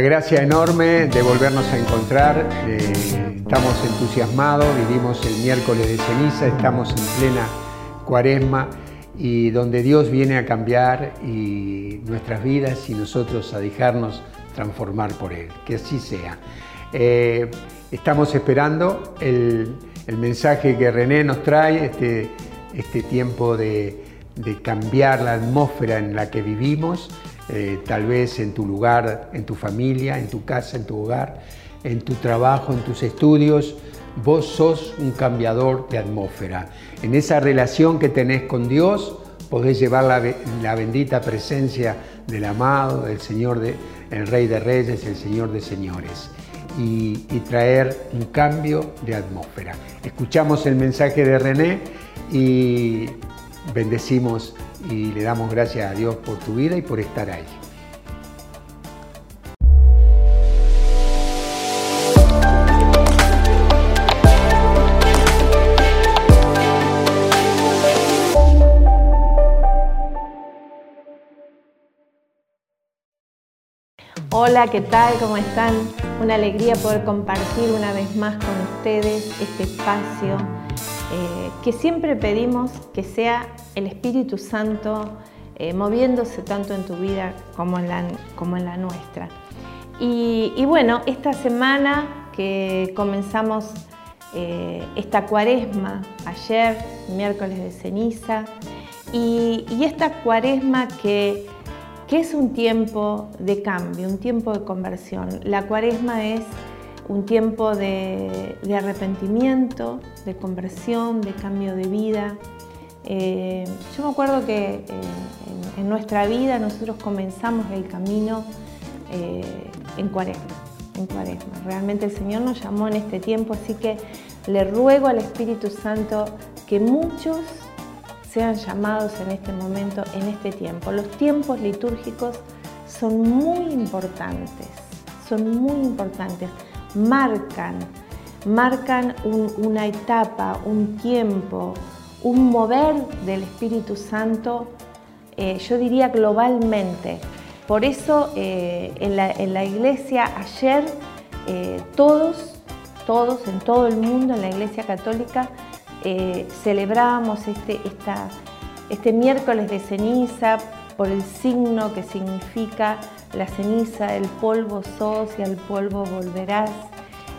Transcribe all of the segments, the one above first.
La gracia enorme de volvernos a encontrar. Eh, estamos entusiasmados, vivimos el miércoles de ceniza, estamos en plena cuaresma y donde Dios viene a cambiar nuestras vidas y nosotros a dejarnos transformar por Él. Que así sea. Eh, estamos esperando el, mensaje que René nos trae, este, este tiempo de, cambiar la atmósfera en la que vivimos, eh, tal vez en tu lugar, en tu familia, en tu casa, en tu hogar, en tu trabajo, en tus estudios. Vos sos un cambiador de atmósfera. En esa relación que tenés con Dios, podés llevar la, bendita presencia del amado, del Señor, de, el Rey de Reyes, el Señor de Señores y, traer un cambio de atmósfera. Escuchamos el mensaje de René y bendecimos y le damos gracias a Dios por tu vida y por estar ahí. Hola, ¿qué tal? ¿Cómo están? Una alegría poder compartir una vez más con ustedes este espacio eh, que siempre pedimos que sea el Espíritu Santo eh, moviéndose tanto en tu vida como en la, como en la nuestra. Y, bueno, esta semana que comenzamos eh, esta cuaresma, ayer, miércoles de ceniza, y, y esta cuaresma que que es un tiempo de cambio, un tiempo de conversión. La cuaresma es un tiempo de, arrepentimiento, de conversión, de cambio de vida. Eh, yo me acuerdo que eh, en, nuestra vida nosotros comenzamos el camino eh, en cuaresma, en cuaresma. Realmente el Señor nos llamó en este tiempo, así que le ruego al Espíritu Santo que muchos sean llamados en este momento, en este tiempo. Los tiempos litúrgicos son muy importantes, son muy importantes, marcan, marcan una etapa, un tiempo, un mover del Espíritu Santo, eh, yo diría globalmente. Por eso eh, en, la, iglesia ayer eh, todos, todos en todo el mundo, en la iglesia católica, celebramos este, este miércoles de ceniza por el signo que significa la ceniza, el polvo sos y al polvo volverás.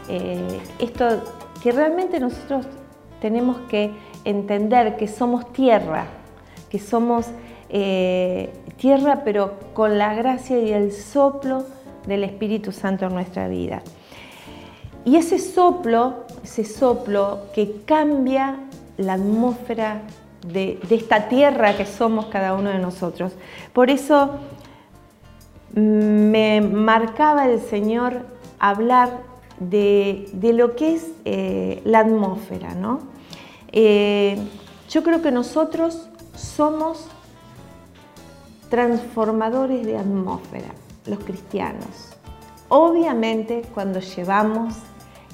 Eh, esto que realmente nosotros tenemos que entender que somos tierra, que somos eh, tierra pero con la gracia y el soplo del Espíritu Santo en nuestra vida. Y ese soplo, ese soplo que cambia la atmósfera de, esta tierra que somos cada uno de nosotros. Por eso me marcaba el Señor hablar de, lo que es eh, la atmósfera. ¿no? Eh, yo creo que nosotros somos transformadores de atmósfera, los cristianos. Obviamente cuando llevamos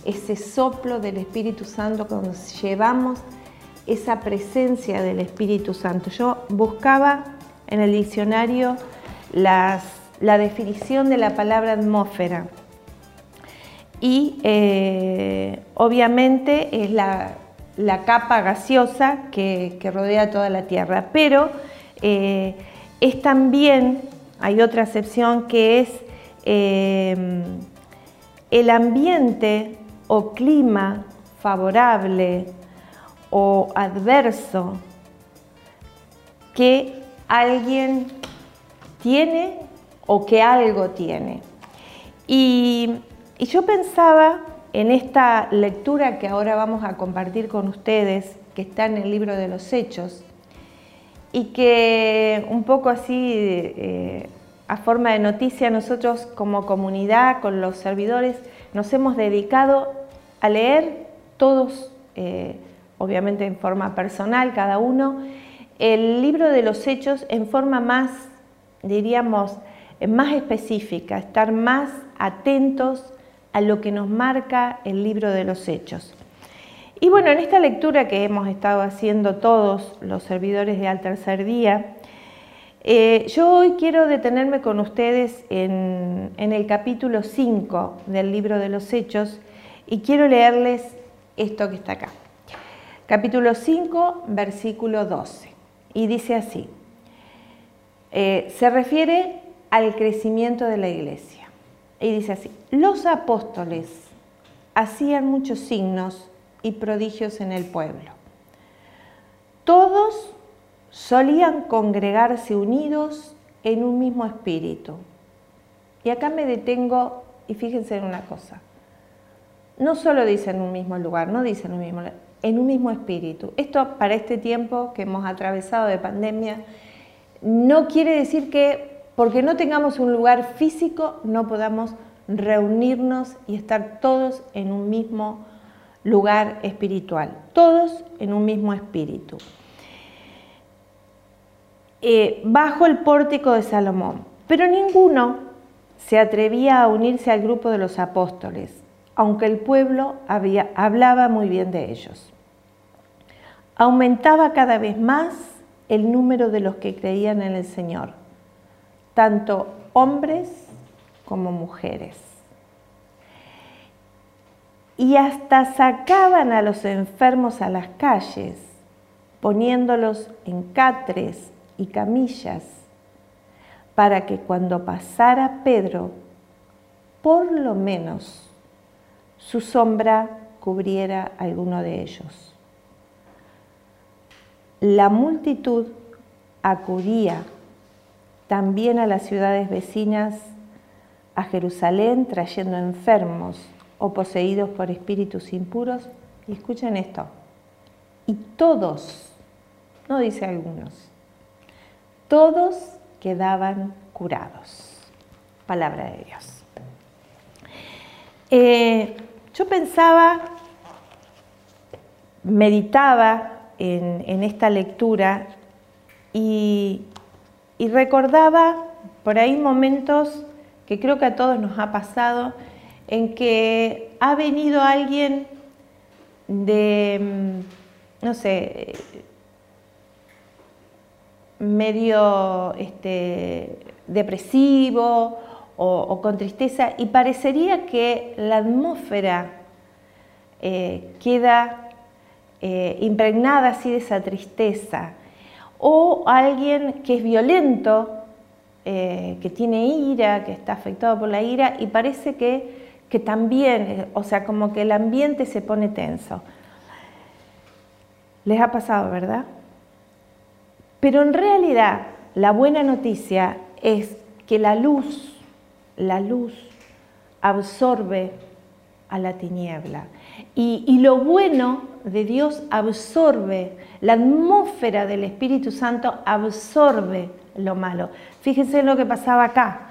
ese soplo del Espíritu Santo, cuando llevamos esa presencia del Espíritu Santo. Yo buscaba en el diccionario la definición de la palabra atmósfera. Y eh, obviamente es la, capa gaseosa que, rodea toda la Tierra, pero eh, es también, hay otra acepción que es eh, el ambiente o clima favorable o adverso que alguien tiene o que algo tiene. Y, yo pensaba en esta lectura que ahora vamos a compartir con ustedes, que está en el libro de los Hechos, y que un poco así, eh, a forma de noticia, nosotros como comunidad, con los servidores, nos hemos dedicado a leer todos, eh, obviamente en forma personal, cada uno, el libro de los hechos en forma más, diríamos, más específica, estar más atentos a lo que nos marca el libro de los hechos. Y bueno, en esta lectura que hemos estado haciendo todos los servidores de Al Tercer Día, Eh, yo hoy quiero detenerme con ustedes en, el capítulo 5 del libro de los Hechos y quiero leerles esto que está acá. Capítulo 5, versículo 12. Y dice así, eh, se refiere al crecimiento de la iglesia. Y dice así, los apóstoles hacían muchos signos y prodigios en el pueblo. Todos solían congregarse unidos en un mismo espíritu. Y acá me detengo y fíjense en una cosa. No solo dice en un mismo lugar, no dice en un mismo en un mismo espíritu. Esto para este tiempo que hemos atravesado de pandemia no quiere decir que porque no tengamos un lugar físico no podamos reunirnos y estar todos en un mismo lugar espiritual, todos en un mismo espíritu. Eh, bajo el pórtico de Salomón, pero ninguno se atrevía a unirse al grupo de los apóstoles, aunque el pueblo hablaba muy bien de ellos. Aumentaba cada vez más el número de los que creían en el Señor, tanto hombres como mujeres. Y hasta sacaban a los enfermos a las calles, poniéndolos en catres y camillas, para que cuando pasara Pedro, por lo menos su sombra cubriera alguno de ellos. La multitud acudía también a las ciudades vecinas, a Jerusalén, trayendo enfermos o poseídos por espíritus impuros. Y escuchen esto. Y todos, no dice algunos, todos quedaban curados. Palabra de Dios. Eh, yo pensaba, meditaba en, esta lectura y, recordaba por ahí momentos que creo que a todos nos ha pasado, en que ha venido alguien de, mm, no sé, medio este, depresivo o, con tristeza y parecería que la atmósfera eh, queda eh, impregnada así de esa tristeza, o alguien que es violento, eh, que tiene ira, que está afectado por la ira y parece que, que también, o sea, como que el ambiente se pone tenso. Les ha pasado, ¿verdad? Pero en realidad la buena noticia es que la luz, la luz absorbe a la tiniebla. Y, lo bueno de Dios absorbe, la atmósfera del Espíritu Santo absorbe lo malo. Fíjense lo que pasaba acá.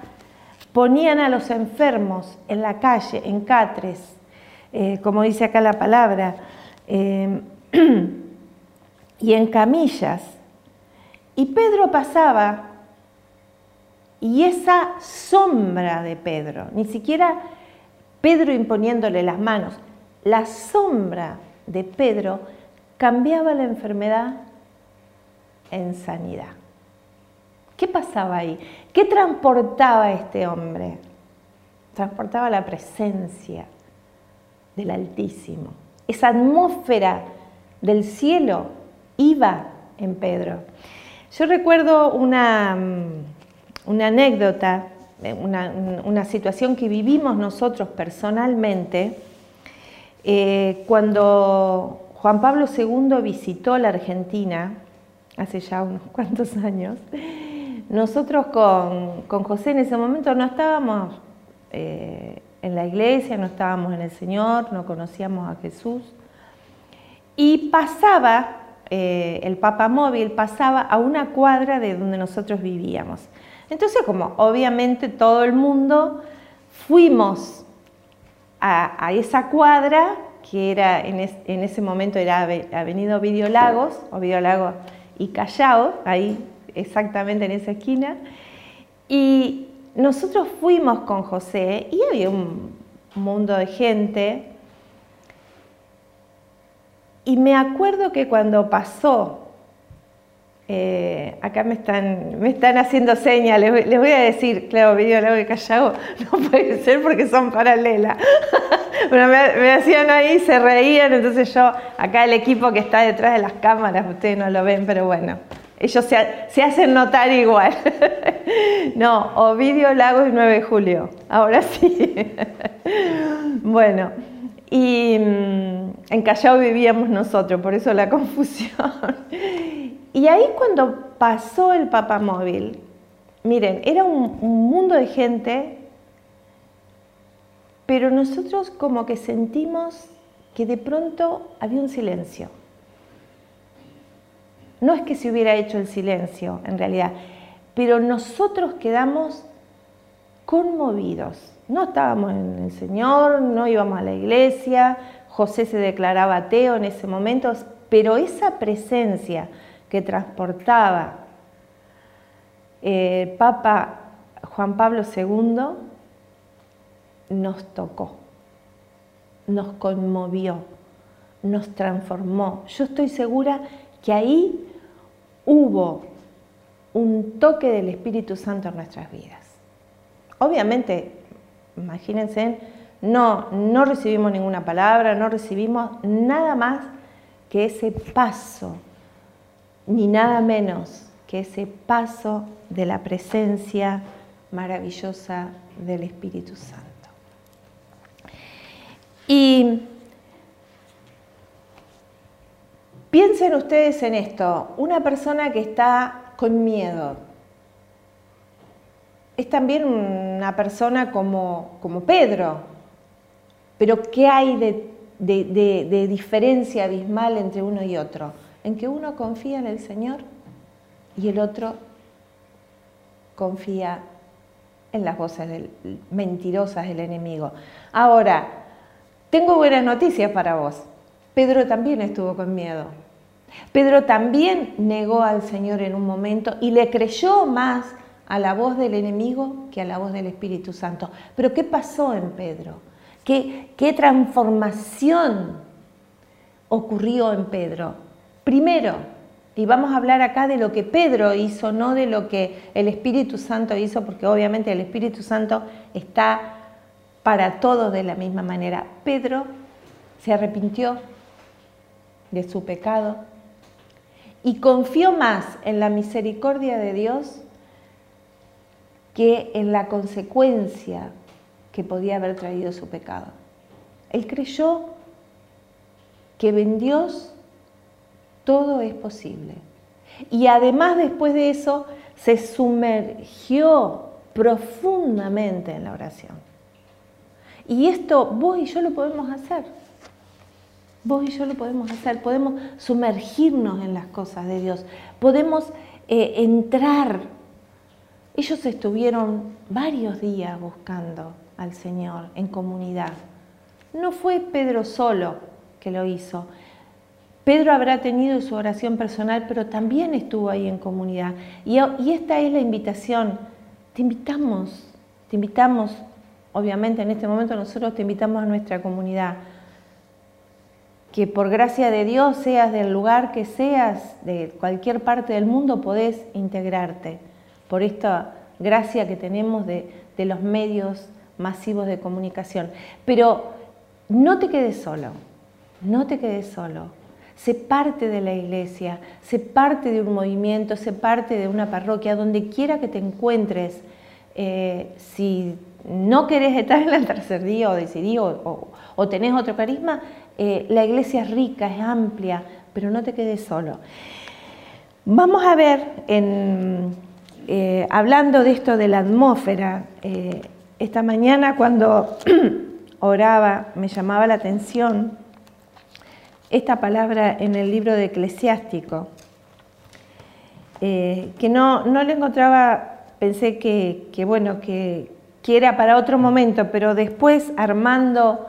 Ponían a los enfermos en la calle, en catres, eh, como dice acá la palabra, eh, y en camillas. Y Pedro pasaba y esa sombra de Pedro, ni siquiera Pedro imponiéndole las manos, la sombra de Pedro cambiaba la enfermedad en sanidad. ¿Qué pasaba ahí? ¿Qué transportaba este hombre? Transportaba la presencia del Altísimo. Esa atmósfera del cielo iba en Pedro. Yo recuerdo una, una anécdota una, situación que vivimos nosotros personalmente, eh, cuando Juan Pablo II visitó la Argentina, hace ya unos cuantos años, nosotros con, José en ese momento no estábamos eh, en la iglesia, no estábamos en el Señor, no conocíamos a Jesús. Y pasaba, eh, el Papa Móvil pasaba a una cuadra de donde nosotros vivíamos. Entonces, como obviamente todo el mundo fuimos a, esa cuadra, que era en, ese momento era Avenida Ovidio Lagos, Ovidio Lagos y Callao, ahí exactamente en esa esquina, y nosotros fuimos con José y había un mundo de gente. Y me acuerdo que cuando pasó Eh, acá me están, me están haciendo señas, les, voy a decir, claro, video lago de Callao, no puede ser porque son paralelas. Pero me, hacían ahí, se reían, entonces yo, acá el equipo que está detrás de las cámaras, ustedes no lo ven, pero bueno, ellos se, hacen notar igual. no, Ovidio Lagos 9 de julio, ahora sí. bueno, y mm, en Callao vivíamos nosotros, por eso la confusión. Y ahí cuando pasó el papamóvil, miren, era un, mundo de gente, pero nosotros como que sentimos que de pronto había un silencio. No es que se hubiera hecho el silencio, en realidad, pero nosotros quedamos conmovidos. No estábamos en el Señor, no íbamos a la iglesia, José se declaraba ateo en ese momento, pero esa presencia que transportaba el eh, Papa Juan Pablo II nos tocó, nos conmovió, nos transformó. Yo estoy segura que ahí hubo un toque del Espíritu Santo en nuestras vidas. Obviamente, imagínense, no, no recibimos ninguna palabra, no recibimos nada más que ese paso ni nada menos que ese paso de la presencia maravillosa del Espíritu Santo. Y piensen ustedes en esto, una persona que está con miedo, es también una persona como, como Pedro, pero ¿qué hay de, de diferencia abismal entre uno y otro? En que uno confía en el Señor y el otro confía en las voces mentirosas del enemigo. Ahora, tengo buenas noticias para vos. Pedro también estuvo con miedo. Pedro también negó al Señor en un momento y le creyó más a la voz del enemigo que a la voz del Espíritu Santo. Pero ¿qué pasó en Pedro? ¿Qué, qué transformación ocurrió en Pedro? Primero, y vamos a hablar acá de lo que Pedro hizo, no de lo que el Espíritu Santo hizo, porque obviamente el Espíritu Santo está para todos de la misma manera. Pedro se arrepintió de su pecado y confió más en la misericordia de Dios que en la consecuencia que podía haber traído su pecado. Él creyó que en Dios todo es posible. Y además después de eso se sumergió profundamente en la oración. Y esto vos y yo lo podemos hacer. Vos y yo lo podemos hacer. Podemos sumergirnos en las cosas de Dios. Podemos eh, entrar. Ellos estuvieron varios días buscando al Señor en comunidad. No fue Pedro solo que lo hizo. Pedro habrá tenido su oración personal, pero también estuvo ahí en comunidad. Y, esta es la invitación. Te invitamos, te invitamos, obviamente en este momento nosotros te invitamos a nuestra comunidad. Que por gracia de Dios, seas del lugar que seas, de cualquier parte del mundo, podés integrarte. Por esta gracia que tenemos de, los medios masivos de comunicación. Pero no te quedes solo, no te quedes solo se parte de la iglesia, se parte de un movimiento, se parte de una parroquia, donde quiera que te encuentres, eh, si no querés estar en el tercer día o decidí o, tenés otro carisma, eh, la iglesia es rica, es amplia, pero no te quedes solo. Vamos a ver, eh, hablando de esto de la atmósfera, esta mañana cuando oraba me llamaba la atención esta palabra en el libro de Eclesiástico, eh, que no, no le encontraba, pensé que, bueno, que, era para otro momento, pero después armando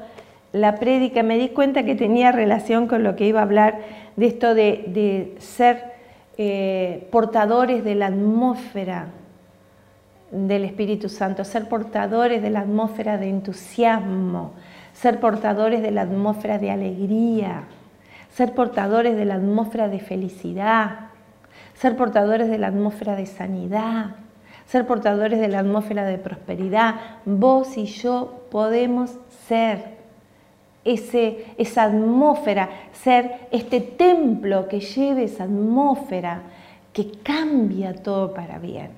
la prédica me di cuenta que tenía relación con lo que iba a hablar de esto de, ser eh, portadores de la atmósfera del Espíritu Santo, ser portadores de la atmósfera de entusiasmo, ser portadores de la atmósfera de alegría, ser portadores de la atmósfera de felicidad, ser portadores de la atmósfera de sanidad, ser portadores de la atmósfera de prosperidad. Vos y yo podemos ser ese, esa atmósfera, ser este templo que lleve esa atmósfera que cambia todo para bien.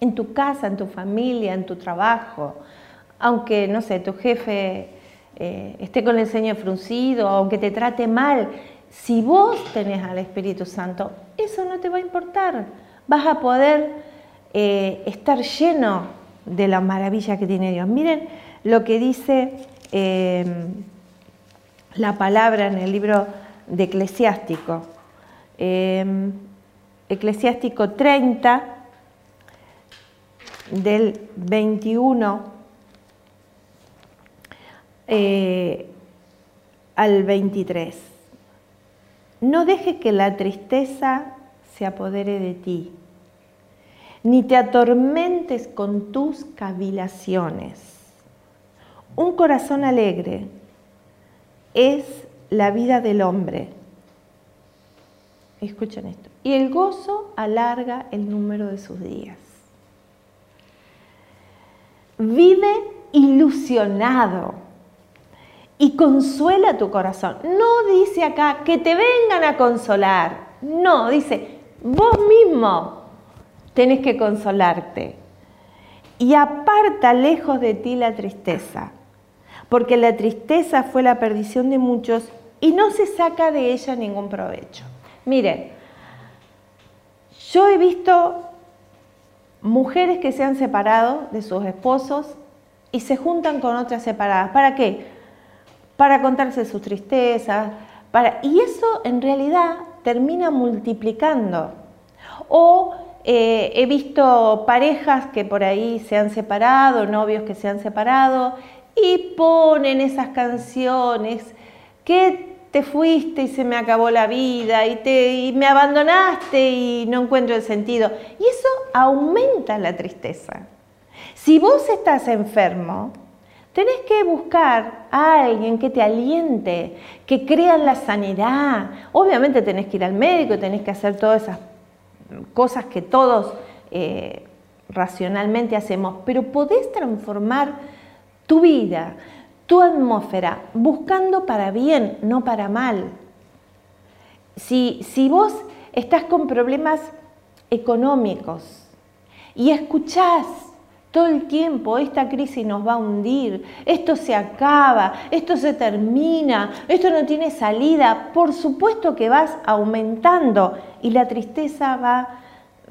En tu casa, en tu familia, en tu trabajo, aunque, no sé, tu jefe eh, esté con el ceño fruncido, aunque te trate mal, si vos tenés al Espíritu Santo, eso no te va a importar. Vas a poder eh, estar lleno de la maravilla que tiene Dios. Miren lo que dice eh, la palabra en el libro de Eclesiástico. Em, Eclesiástico 30, del 21 eh, al 23. No dejes que la tristeza se apodere de ti, ni te atormentes con tus cavilaciones. Un corazón alegre es la vida del hombre. Escuchen esto. Y el gozo alarga el número de sus días. Vive ilusionado y consuela tu corazón. No dice acá que te vengan a consolar. No, dice, vos mismo tenés que consolarte. Y aparta lejos de ti la tristeza porque la tristeza fue la perdición de muchos y no se saca de ella ningún provecho. Miren, yo he visto mujeres que se han separado de sus esposos y se juntan con otras separadas. ¿Para qué? Para contarse sus tristezas. Para... Y eso en realidad termina multiplicando. O eh, he visto parejas que por ahí se han separado, novios que se han separado y ponen esas canciones que te fuiste y se me acabó la vida y, te, me abandonaste y no encuentro el sentido. Y eso aumenta la tristeza. Si vos estás enfermo, tenés que buscar a alguien que te aliente, que crea en la sanidad. Obviamente tenés que ir al médico, tenés que hacer todas esas cosas que todos eh, racionalmente hacemos, pero podés transformar tu vida, tu atmósfera, buscando para bien, no para mal. Si, si vos estás con problemas económicos y escuchás todo el tiempo, esta crisis nos va a hundir, esto se acaba, esto se termina, esto no tiene salida, por supuesto que vas aumentando y la tristeza va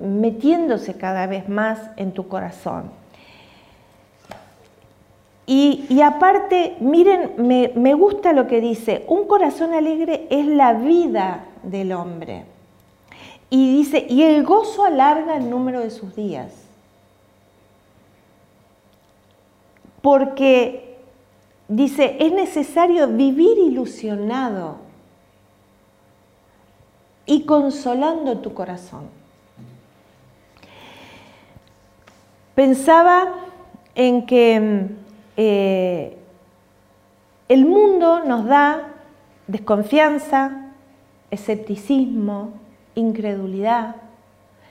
metiéndose cada vez más en tu corazón. Y, aparte, miren, me, me gusta lo que dice, un corazón alegre es la vida del hombre. Y dice, y el gozo alarga el número de sus días. Porque dice, es necesario vivir ilusionado y consolando tu corazón. Pensaba en que eh, el mundo nos da desconfianza, escepticismo, incredulidad,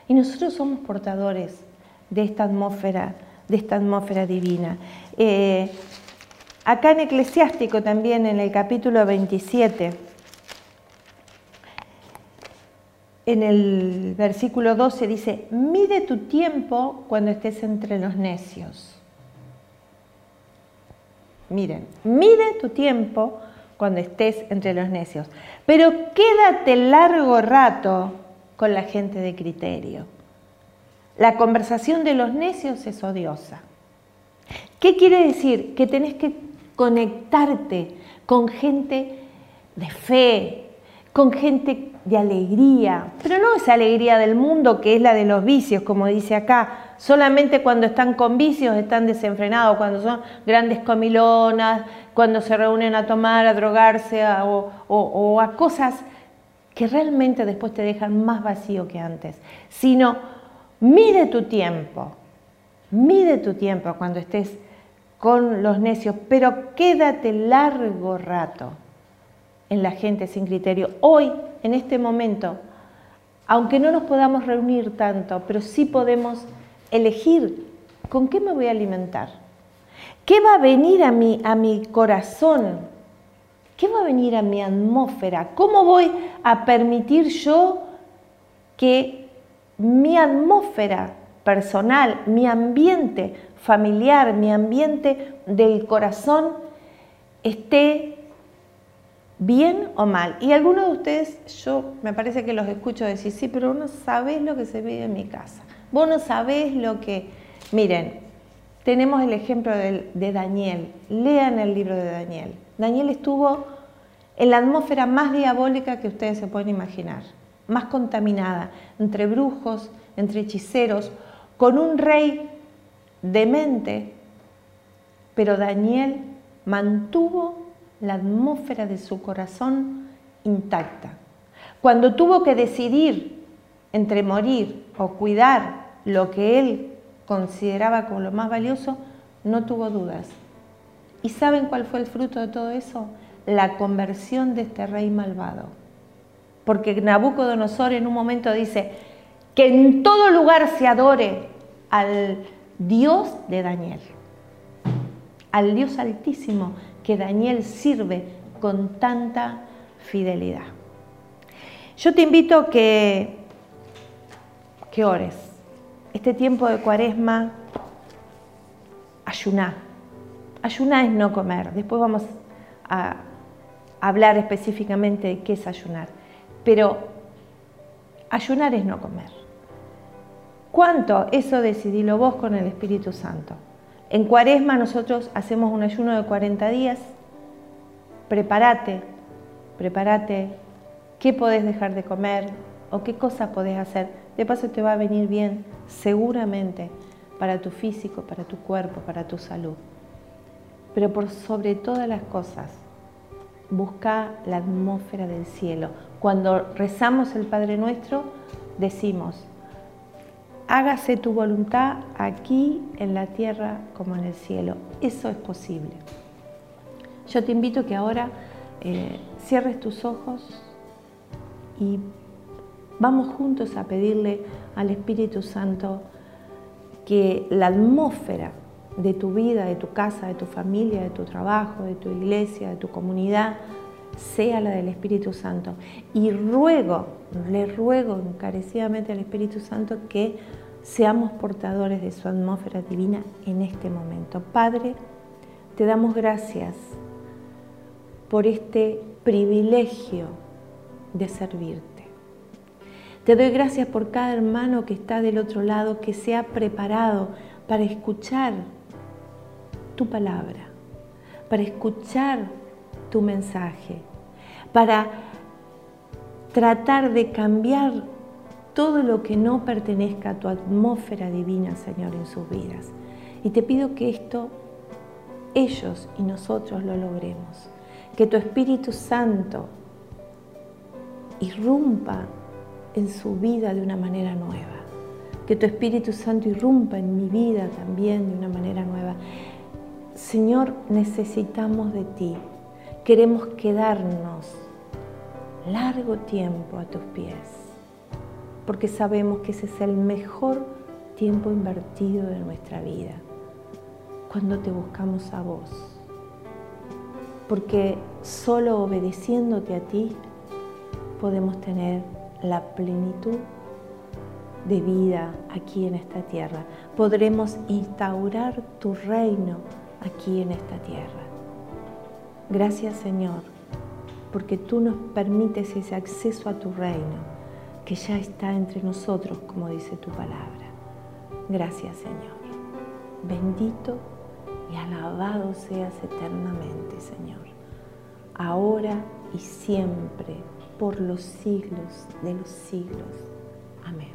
y nosotros somos portadores de esta atmósfera, de esta atmósfera divina. Eh, acá en Eclesiástico también, en el capítulo 27, en el versículo 12 dice, mide tu tiempo cuando estés entre los necios Miren, mide tu tiempo cuando estés entre los necios, pero quédate largo rato con la gente de criterio. La conversación de los necios es odiosa. ¿Qué quiere decir? Que tenés que conectarte con gente de fe, con gente de alegría, pero no esa alegría del mundo que es la de los vicios, como dice acá, Solamente cuando están con vicios están desenfrenados, cuando son grandes comilonas, cuando se reúnen a tomar, a drogarse o, a cosas que realmente después te dejan más vacío que antes. Sino, mide tu tiempo, mide tu tiempo cuando estés con los necios, pero quédate largo rato en la gente sin criterio. Hoy, en este momento, aunque no nos podamos reunir tanto, pero sí podemos elegir con qué me voy a alimentar. ¿Qué va a venir a mi, a mi corazón? ¿Qué va a venir a mi atmósfera? ¿Cómo voy a permitir yo que mi atmósfera personal, mi ambiente familiar, mi ambiente del corazón esté bien o mal. Y algunos de ustedes, yo me parece que los escucho decir, sí, pero vos no sabés lo que se vive en mi casa. Vos no sabés lo que... Miren, tenemos el ejemplo de, de Daniel. Lean el libro de Daniel. Daniel estuvo en la atmósfera más diabólica que ustedes se pueden imaginar, más contaminada, entre brujos, entre hechiceros, con un rey demente, pero Daniel mantuvo la atmósfera de su corazón intacta. Cuando tuvo que decidir entre morir o cuidar lo que él consideraba como lo más valioso, no tuvo dudas. ¿Y saben cuál fue el fruto de todo eso? La conversión de este rey malvado. Porque Nabucodonosor en un momento dice que en todo lugar se adore al Dios de Daniel, al Dios altísimo que Daniel sirve con tanta fidelidad. Yo te invito que, que ores. Este tiempo de cuaresma, ayuná. Ayuná es no comer. Después vamos a hablar específicamente de qué es ayunar. Pero ayunar es no comer. ¿Cuánto? Eso decidilo vos con el Espíritu Santo. En cuaresma nosotros hacemos un ayuno de 40 días. Prepárate, prepárate qué podés dejar de comer o qué cosas podés hacer. De paso te va a venir bien seguramente para tu físico, para tu cuerpo, para tu salud. Pero por sobre todas las cosas, busca la atmósfera del cielo. Cuando rezamos el Padre Nuestro, decimos, hágase tu voluntad aquí en la tierra como en el cielo. Eso es posible. Yo te invito a que ahora eh, cierres tus ojos y vamos juntos a pedirle al Espíritu Santo que la atmósfera de tu vida, de tu casa, de tu familia, de tu trabajo, de tu iglesia, de tu comunidad, sea la del Espíritu Santo. Y ruego, le ruego encarecidamente al Espíritu Santo que seamos portadores de su atmósfera divina en este momento. Padre, te damos gracias por este privilegio de servirte. Te doy gracias por cada hermano que está del otro lado, que se ha preparado para escuchar tu palabra, para escuchar tu mensaje, para tratar de cambiar todo lo que no pertenezca a tu atmósfera divina, Señor, en sus vidas. Y te pido que esto ellos y nosotros lo logremos. Que tu Espíritu Santo irrumpa en su vida de una manera nueva. Que tu Espíritu Santo irrumpa en mi vida también de una manera nueva. Señor, necesitamos de ti. Queremos quedarnos largo tiempo a tus pies, porque sabemos que ese es el mejor tiempo invertido de nuestra vida, cuando te buscamos a vos. Porque solo obedeciéndote a ti podemos tener la plenitud de vida aquí en esta tierra. Podremos instaurar tu reino aquí en esta tierra. Gracias Señor, porque tú nos permites ese acceso a tu reino que ya está entre nosotros, como dice tu palabra. Gracias Señor. Bendito y alabado seas eternamente, Señor, ahora y siempre, por los siglos de los siglos. Amén.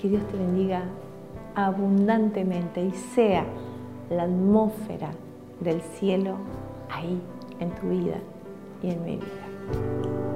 Que Dios te bendiga abundantemente y sea la atmósfera del cielo ahí en tu vida y en mi vida.